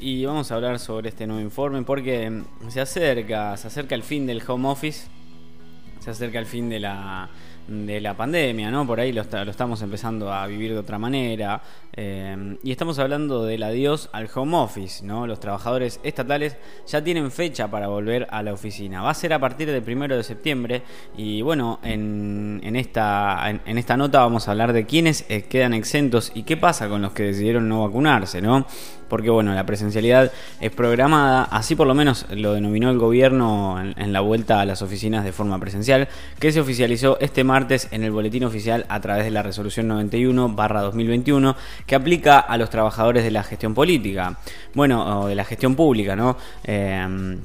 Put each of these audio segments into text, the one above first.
y vamos a hablar sobre este nuevo informe porque se acerca, se acerca el fin del home office, se acerca el fin de la de la pandemia, ¿no? Por ahí lo, estamos empezando a vivir de otra manera. Eh, y estamos hablando del adiós al home office, ¿no? Los trabajadores estatales ya tienen fecha para volver a la oficina. Va a ser a partir del primero de septiembre. Y bueno, en, esta, en, esta nota vamos a hablar de quiénes eh, quedan exentos y qué pasa con los que decidieron no vacunarse, ¿no? Porque bueno, la presencialidad es programada, así por lo menos lo denominó el gobierno en, la vuelta a las oficinas de forma presencial, que se oficializó este martes en el boletín oficial a través de la resolución 91 2021 que aplica a los trabajadores de la gestión política, bueno, o de la gestión pública, ¿no? Eh,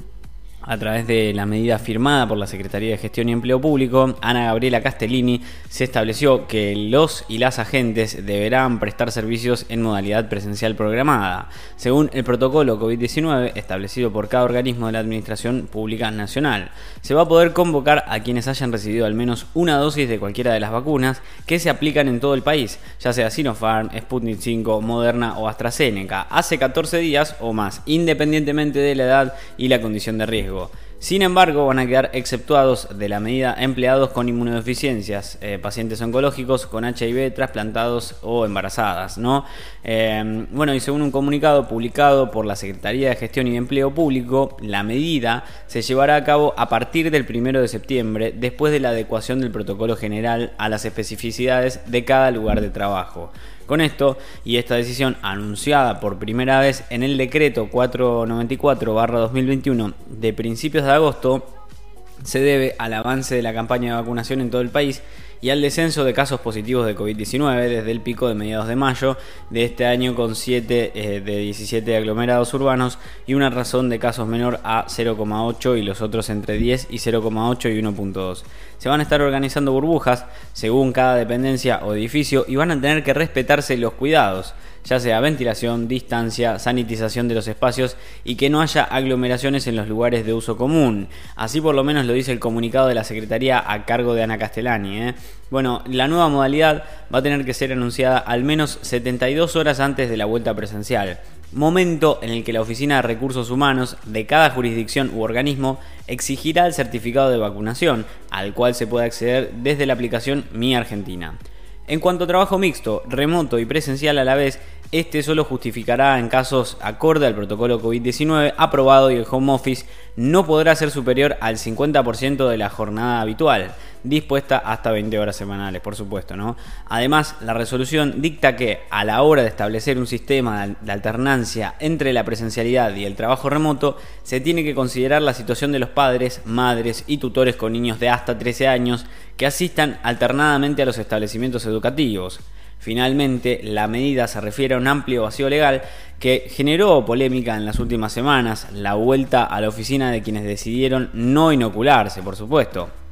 a través de la medida firmada por la Secretaría de Gestión y Empleo Público, Ana Gabriela Castellini, se estableció que los y las agentes deberán prestar servicios en modalidad presencial programada, según el protocolo COVID-19 establecido por cada organismo de la Administración Pública Nacional. Se va a poder convocar a quienes hayan recibido al menos una dosis de cualquiera de las vacunas que se aplican en todo el país, ya sea Sinopharm, Sputnik 5, Moderna o AstraZeneca, hace 14 días o más, independientemente de la edad y la condición de riesgo. Sin embargo, van a quedar exceptuados de la medida empleados con inmunodeficiencias, eh, pacientes oncológicos con HIV, trasplantados o embarazadas. ¿no? Eh, bueno, y según un comunicado publicado por la Secretaría de Gestión y Empleo Público, la medida se llevará a cabo a partir del 1 de septiembre, después de la adecuación del protocolo general a las especificidades de cada lugar de trabajo. Con esto y esta decisión anunciada por primera vez en el decreto 494-2021 de principios de agosto, se debe al avance de la campaña de vacunación en todo el país y al descenso de casos positivos de COVID-19 desde el pico de mediados de mayo de este año con 7 eh, de 17 aglomerados urbanos y una razón de casos menor a 0,8 y los otros entre 10 y 0,8 y 1,2. Se van a estar organizando burbujas según cada dependencia o edificio y van a tener que respetarse los cuidados ya sea ventilación, distancia, sanitización de los espacios y que no haya aglomeraciones en los lugares de uso común. Así por lo menos lo dice el comunicado de la Secretaría a cargo de Ana Castellani. ¿eh? Bueno, la nueva modalidad va a tener que ser anunciada al menos 72 horas antes de la vuelta presencial momento en el que la Oficina de Recursos Humanos de cada jurisdicción u organismo exigirá el certificado de vacunación, al cual se puede acceder desde la aplicación Mi Argentina. En cuanto a trabajo mixto, remoto y presencial a la vez, este solo justificará en casos acorde al protocolo COVID-19 aprobado y el home office no podrá ser superior al 50% de la jornada habitual, dispuesta hasta 20 horas semanales, por supuesto, ¿no? Además, la resolución dicta que a la hora de establecer un sistema de alternancia entre la presencialidad y el trabajo remoto, se tiene que considerar la situación de los padres, madres y tutores con niños de hasta 13 años que asistan alternadamente a los establecimientos educativos. Finalmente, la medida se refiere a un amplio vacío legal que generó polémica en las últimas semanas, la vuelta a la oficina de quienes decidieron no inocularse, por supuesto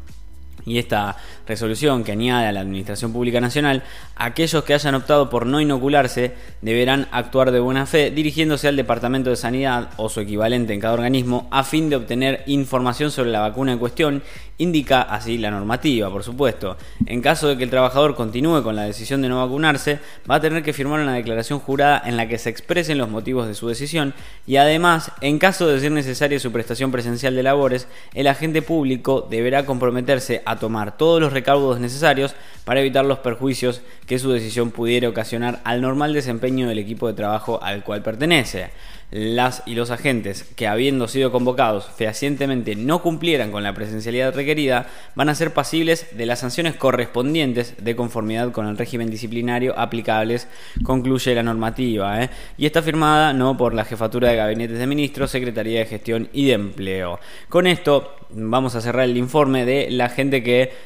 y esta resolución que añade a la Administración Pública Nacional, aquellos que hayan optado por no inocularse deberán actuar de buena fe dirigiéndose al Departamento de Sanidad o su equivalente en cada organismo a fin de obtener información sobre la vacuna en cuestión, indica así la normativa, por supuesto. En caso de que el trabajador continúe con la decisión de no vacunarse, va a tener que firmar una declaración jurada en la que se expresen los motivos de su decisión y además, en caso de ser necesaria su prestación presencial de labores, el agente público deberá comprometerse a tomar todos los recaudos necesarios para evitar los perjuicios que su decisión pudiera ocasionar al normal desempeño del equipo de trabajo al cual pertenece las y los agentes que habiendo sido convocados fehacientemente no cumplieran con la presencialidad requerida van a ser pasibles de las sanciones correspondientes de conformidad con el régimen disciplinario aplicables, concluye la normativa. ¿eh? Y está firmada no por la Jefatura de Gabinetes de Ministros, Secretaría de Gestión y de Empleo. Con esto vamos a cerrar el informe de la gente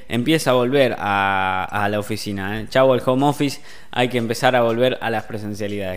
empieza a volver a, la oficina. ¿eh? Chau al home office, hay que empezar a volver a las presencialidades.